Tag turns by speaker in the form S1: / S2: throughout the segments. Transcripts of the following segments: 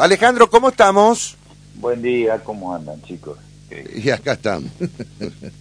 S1: Alejandro, ¿cómo estamos?
S2: Buen día, ¿cómo andan chicos?
S1: Y acá estamos.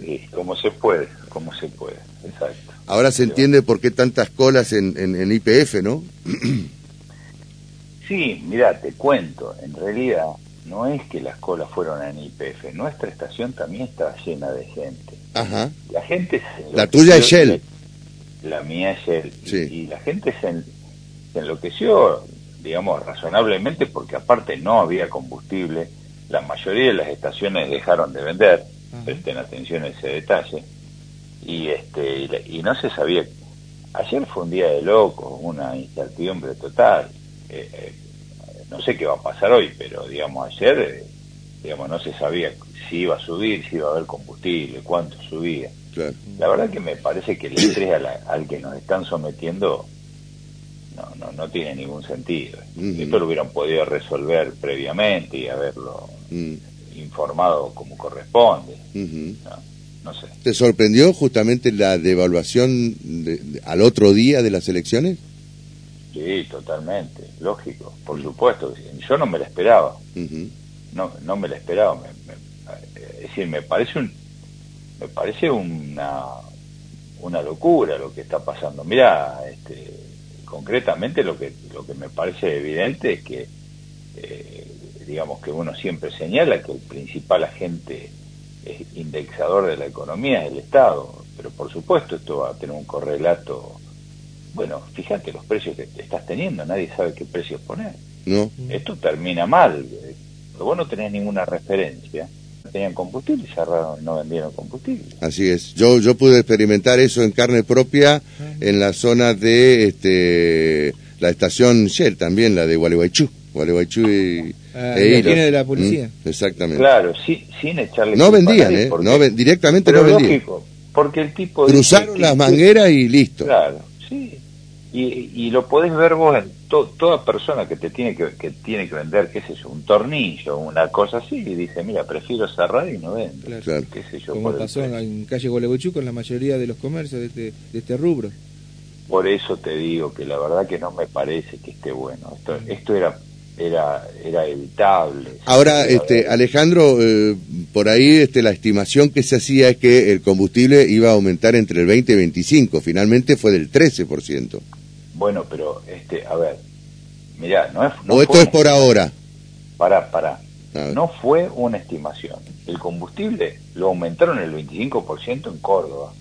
S2: sí, como se puede, como se puede, exacto.
S1: Ahora se entiende por qué tantas colas en, en, en IPF, ¿no?
S2: Sí, mira, te cuento, en realidad no es que las colas fueron en IPF, nuestra estación también está llena de gente.
S1: Ajá.
S2: La gente se
S1: La tuya es Shell.
S2: La mía es Shell. Y-
S1: Sí.
S2: Y, la gente se, en- se enloqueció, digamos, razonablemente porque aparte no había combustible. La mayoría de las estaciones dejaron de vender,
S3: Ajá.
S2: presten atención a ese detalle. Y, este, y, la- y no se sabía. Ayer fue un día de locos, una incertidumbre total. Eh, eh, no sé qué va a pasar hoy, pero digamos, ayer eh, digamos, no se sabía si iba a subir, si iba a haber combustible, cuánto subía.
S1: Claro.
S2: La verdad que me parece que el estrés a la- al que nos están sometiendo no, no, no tiene ningún sentido. Esto lo hubieran podido resolver previamente y haberlo informado como corresponde. No, no sé.
S1: ¿Te sorprendió justamente la devaluación de- de- al otro día de las elecciones?
S2: Sí, totalmente, lógico, por supuesto. Yo no me la esperaba, no, no me la esperaba. me- me- es decir, me parece un, me parece una, una locura lo que está pasando. Mira, este, concretamente lo que lo que me parece evidente es que, eh, digamos que uno siempre señala que el principal agente indexador de la economía es el Estado, pero por supuesto esto va a tener un correlato. Bueno, fíjate los precios que te estás teniendo, nadie sabe qué precios poner.
S1: ¿No?
S2: Esto termina mal. eh, Vos no tenés ninguna referencia. Tenían combustible y cerraron, no vendieron combustible.
S1: Así es. Yo yo pude experimentar eso en carne propia en la zona de este la estación Shell también, la de Gualeguaychú. Gualeguaychú y,
S3: Ah,
S1: e
S3: la de policía.
S1: Mm, Exactamente.
S2: Claro, sí, sin echarle
S1: No vendían, ¿eh?
S2: porque-
S1: No ven- directamente
S2: pero
S1: no vendían.
S2: lógico, porque el tipo
S1: Cruzaron las mangueras y listo.
S2: Claro, sí. Y, y lo podés ver vos en to- toda persona que te tiene que, que tiene que vender, qué sé yo, un tornillo, una cosa así, y dice, mira, prefiero cerrar y no vendo.
S3: Claro.
S1: Claro.
S2: Qué sé yo,
S3: Como
S2: el
S3: pasó en calle Gualeguaychú con la mayoría de los comercios de este, de este rubro.
S2: Por eso te digo que la verdad que no me parece que esté bueno. Esto, esto era era era evitable.
S1: Ahora,
S2: Era-
S1: este, Alejandro, eh, por ahí este, la estimación que se hacía es que el combustible iba a aumentar entre el 20 y 25. Finalmente fue del 13%.
S2: Bueno, pero, este, a ver, mirá, no es... No
S1: o esto
S2: fue
S1: es por
S2: una-
S1: ahora.
S2: Pará, pará. No fue una estimación. El combustible lo aumentaron el 25% en Córdoba.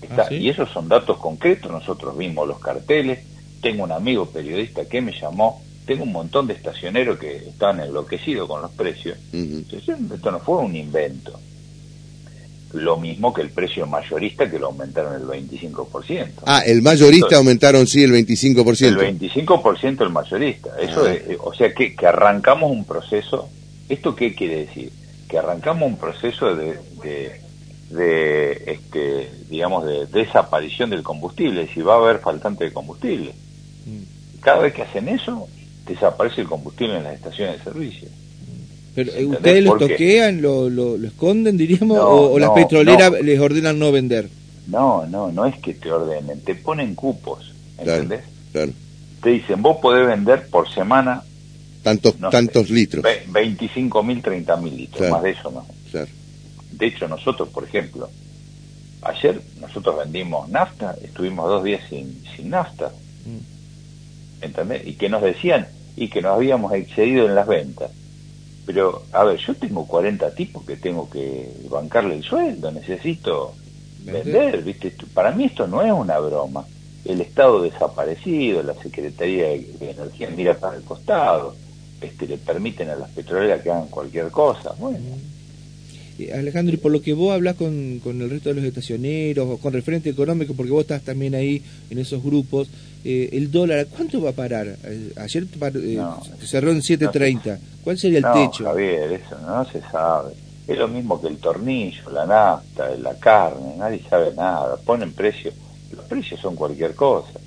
S2: Está-
S3: ¿Ah, sí?
S2: Y esos son datos concretos. Nosotros vimos los carteles. Tengo un amigo periodista que me llamó. Tengo un montón de estacioneros que están enloquecidos con los precios. Entonces, Esto no fue un invento. Lo mismo que el precio mayorista que lo aumentaron el 25%.
S1: Ah, el mayorista aumentaron sí el 25%.
S2: El 25% el mayorista. Eso
S1: Ah.
S2: es- o sea que, que arrancamos un proceso. ¿Esto qué quiere decir? Que arrancamos un proceso de, de, de, este, digamos, de desaparición del combustible. Si va a haber faltante de combustible.
S3: Mm.
S2: Cada vez que hacen eso, desaparece el combustible en las estaciones de servicio.
S3: Pero, eh,
S2: ¿Entendés?
S3: ¿Ustedes lo
S2: ¿Por qué?
S3: toquean, lo, lo, lo esconden, diríamos,
S2: No,
S3: o, o las petroleras
S2: no.
S3: les ordenan no vender?
S2: No, no, no es que te ordenen, te ponen cupos. ¿Entendés?
S1: Claro.
S2: Te dicen, vos podés vender por semana
S1: Tantos,
S2: sé.
S1: tantos litros.
S2: ve- 25 mil, 30 mil litros.
S1: Claro.
S2: Más de eso no.
S1: Claro.
S2: De hecho, nosotros, por ejemplo, ayer nosotros vendimos nafta, estuvimos dos días sin, sin nafta,
S3: Mm.
S2: ¿entendés? Y que nos decían, y que nos habíamos excedido en las ventas. Pero, a ver, yo tengo 40 tipos que tengo que bancarle el sueldo, necesito
S3: Vender.
S2: ¿viste? Para mí esto no es una broma. El Estado desaparecido, la Secretaría de de Energía mira para el costado, este, le permiten a las petroleras que hagan cualquier cosa. Bueno,
S3: Eh, Alejandro, y por lo que vos hablas con, con el resto de los estacioneros, o con referente económico, porque vos estás también ahí en esos grupos, eh, el dólar, ¿a cuánto va a parar? Eh, ayer eh,
S2: No.
S3: cerró en 7.30. ¿Cuál sería el
S2: no,
S3: techo?
S2: Javier, eso no se sabe. Es lo mismo que el tornillo, la nafta, la carne, nadie sabe nada. Ponen precios, los precios son cualquier cosa.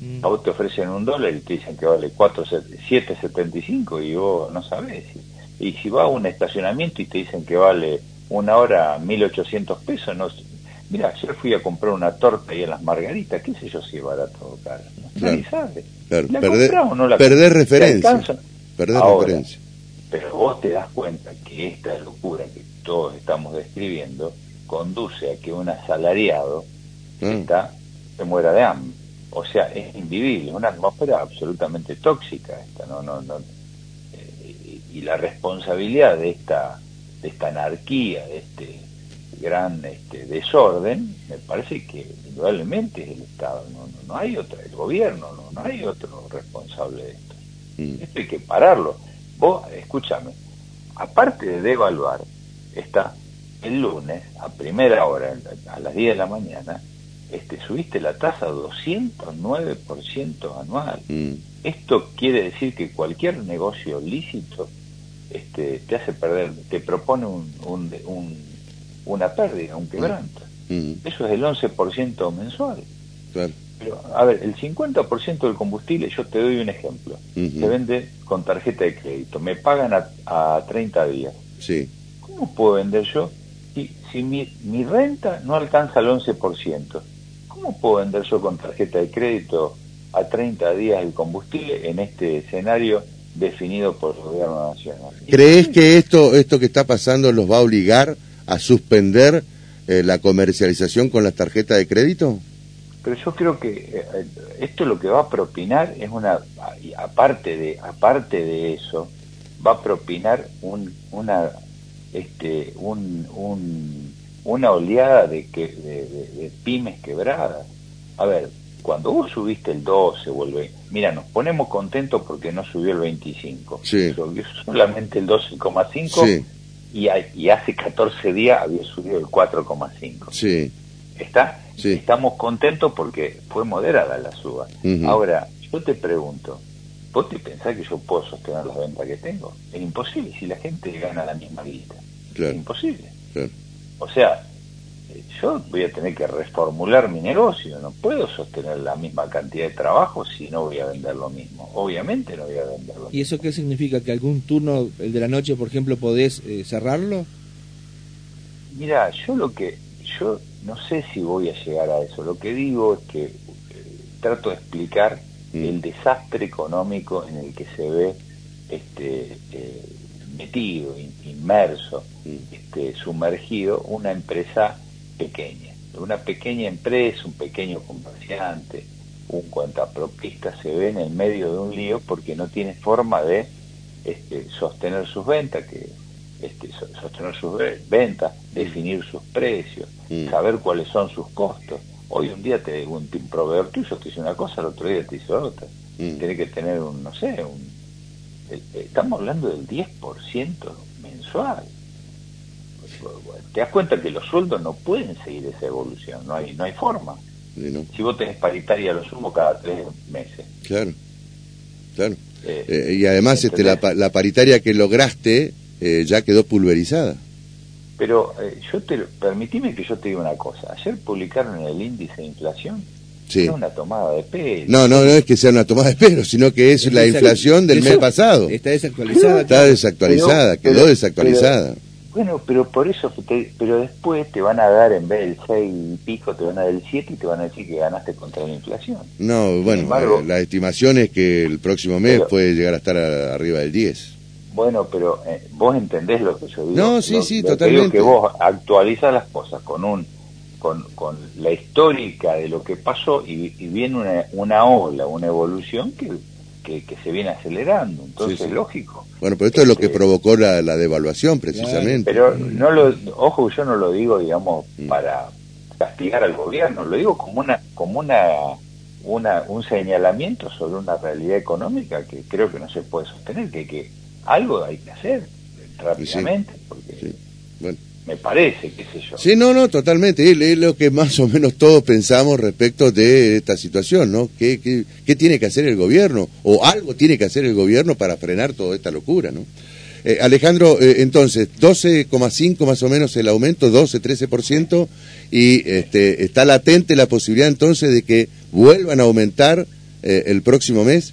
S3: Mm.
S2: A vos te ofrecen un dólar y te dicen que vale 4, 7.75 y vos no sabés. Y si vas a un estacionamiento y te dicen que vale una hora 1.800 pesos, no. Mira, ayer fui a comprar una torta ahí en las margaritas, qué sé yo si es barato o caro. Nadie sabe.
S1: Claro.
S2: ¿La
S1: Perder,
S2: o no la
S1: perder referencia. perder referencia.
S2: Pero vos te das cuenta que esta locura que todos estamos describiendo conduce a que un asalariado ah. está, se muera de hambre. O sea, es invivible, una atmósfera absolutamente tóxica esta, ¿no? no, no eh, y la responsabilidad de esta, de esta anarquía, de este gran este, desorden, me parece que indudablemente es el Estado, no, no, hay otro, el gobierno, no, no hay otro responsable de esto. Mm. Esto hay que pararlo. Vos, escúchame, aparte de devaluar, está el lunes, a primera hora, a las 10 de la mañana, este, subiste la tasa 209% anual. Mm. Esto quiere decir que cualquier negocio lícito este, te hace perder, te propone un, un, una pérdida, un quebranto. Mm. Eso es el 11% mensual. Pero, a ver, el 50% del combustible, yo te doy un ejemplo, se vende con tarjeta de crédito, me pagan a, a 30 días.
S1: Sí.
S2: ¿Cómo puedo vender yo si, si mi, mi renta no alcanza el 11%? ¿Cómo puedo vender yo con tarjeta de crédito a 30 días el combustible en este escenario definido por el gobierno nacional?
S1: ¿Crees que esto, esto que está pasando los va a obligar a suspender eh, la comercialización con las tarjetas de crédito?
S2: Pero yo creo que eh, esto lo que va a propinar es una, aparte de, aparte de eso, va a propinar un, una, este, un, un una oleada de, que, de, pymes quebradas. A ver, cuando vos subiste el 12 vuelve mira, nos ponemos contentos porque no subió el 25,
S1: sí.
S2: subió solamente el 12,5 y, y, hace 14 días había subido el 4,5.
S1: Sí.
S2: ¿Está?
S1: Sí.
S2: Estamos contentos porque fue moderada la suba. Ahora, yo te pregunto, ¿vos te pensás que yo puedo sostener las ventas que tengo? Es imposible si la gente gana la misma guita. Es imposible.
S1: Claro.
S2: O sea, yo voy a tener que reformular mi negocio, no puedo sostener la misma cantidad de trabajo si no voy a vender lo mismo. Obviamente no voy a vender lo mismo.
S3: ¿Y eso qué significa? ¿Que algún turno, el de la noche, por ejemplo, podés eh, cerrarlo?
S2: Mira, yo lo que, yo no sé si voy a llegar a eso. Lo que digo es que eh, trato de explicar mm. el desastre económico en el que se ve este eh, metido, inmerso, mm. este, sumergido una empresa pequeña. Una pequeña empresa, un pequeño comerciante, un cuentapropista se ve en el medio de un lío porque no tiene forma de este, sostener sus ventas, que este, sostener sus ventas, mm. definir sus precios, mm. saber cuáles son sus costos. Hoy un día te un, un proveedor tuyo te dice una cosa, el otro día te dice otra. Tiene que tener un, no sé, un eh, estamos hablando del 10% mensual. Te das cuenta que los sueldos no pueden seguir esa evolución, no hay no hay forma. Si vos tenés paritaria, lo sumo cada tres meses.
S1: Claro, claro. Eh, eh, y además este, la, la, paritaria que lograste ya quedó pulverizada.
S2: Pero yo te permitime que yo te diga una cosa. Ayer publicaron el índice de inflación
S1: Sí.
S2: una tomada de pelo.
S1: No, no, no es que sea una tomada de pelo, sino que es, la inflación del mes pasado.
S3: Está desactualizada.
S1: Está desactualizada, quedó desactualizada.
S2: Bueno, pero por eso, pero después te van a dar, en vez del 6 y pico, te van a dar el 7 y te van a decir que ganaste contra la inflación.
S1: No, bueno, eh, la estimación es que el próximo mes puede llegar a estar arriba del 10.
S2: Bueno, pero eh, vos entendés lo que yo digo.
S1: No, sí, sí, totalmente.
S2: Digo que vos actualizas las cosas con un con, con la histórica de lo que pasó y, viene una, una ola, una evolución que, que, se viene acelerando. Entonces, es lógico.
S1: Bueno, pero esto es lo que provocó la, la devaluación, precisamente.
S2: Pero no lo, ojo, yo no lo digo, digamos, mm. para castigar al gobierno, lo digo como una, como una, una, un señalamiento sobre una realidad económica que creo que no se puede sostener, que, que algo hay que hacer rápidamente, porque
S1: bueno
S2: me parece, qué sé yo.
S1: Sí, no, no, totalmente. Es, lo que más o menos todos pensamos respecto de esta situación, ¿no? ¿Qué, qué, tiene que hacer el gobierno? O algo tiene que hacer el gobierno para frenar toda esta locura, ¿no? Eh, Alejandro, eh, entonces, 12,5 más o menos el aumento, 12, 13%, y este, está latente la posibilidad entonces de que vuelvan a aumentar eh, el próximo mes.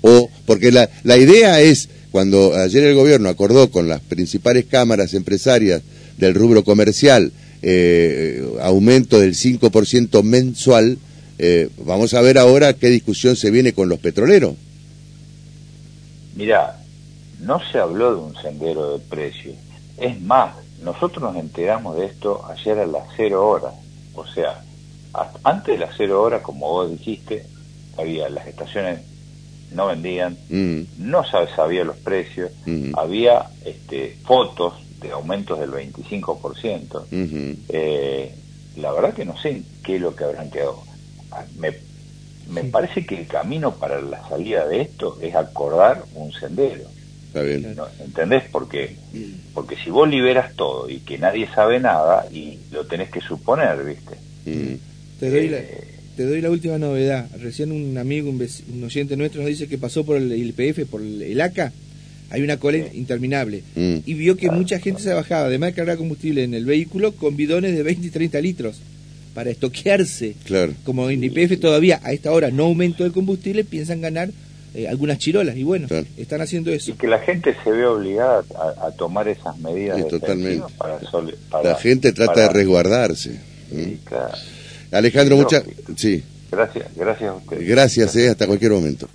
S1: O, porque la, la idea es cuando ayer el gobierno acordó con las principales cámaras empresarias del rubro comercial eh, aumento del 5% mensual, eh, vamos a ver ahora qué discusión se viene con los petroleros.
S2: Mira, no se habló de un sendero de precios. Es más, nosotros nos enteramos de esto ayer a las cero horas. O sea, antes de las cero horas, como vos dijiste, había las estaciones no vendían, mm. no sabía los precios, mm. había este, fotos de aumentos del 25%. eh, la verdad que no sé qué es lo que habrán quedado. Ah, me, me parece que el camino para la salida de esto es acordar un sendero.
S1: Está bien.
S2: ¿Entendés? Porque, porque si vos liberas todo y que nadie sabe nada, y lo tenés que suponer, ¿viste?
S3: Mm. Te, doy la, eh, te doy la última novedad. Recién un amigo, un, oyente nuestro, nos dice que pasó por el IPF, por el ACA, hay una cola interminable. Mm. Y vio que mucha gente se bajaba, además de cargar combustible en el vehículo, con bidones de 20 y 30 litros para estoquearse.
S1: Claro.
S3: Como en IPF todavía a esta hora no aumentó el combustible, piensan ganar eh, algunas chirolas y bueno, están haciendo eso.
S2: Y que la gente se ve obligada a, tomar esas medidas.
S1: totalmente. la gente trata de resguardarse. Sí, claro. Alejandro, muchas... Sí.
S2: Gracias, gracias a usted.
S1: Gracias, Eh, hasta cualquier momento.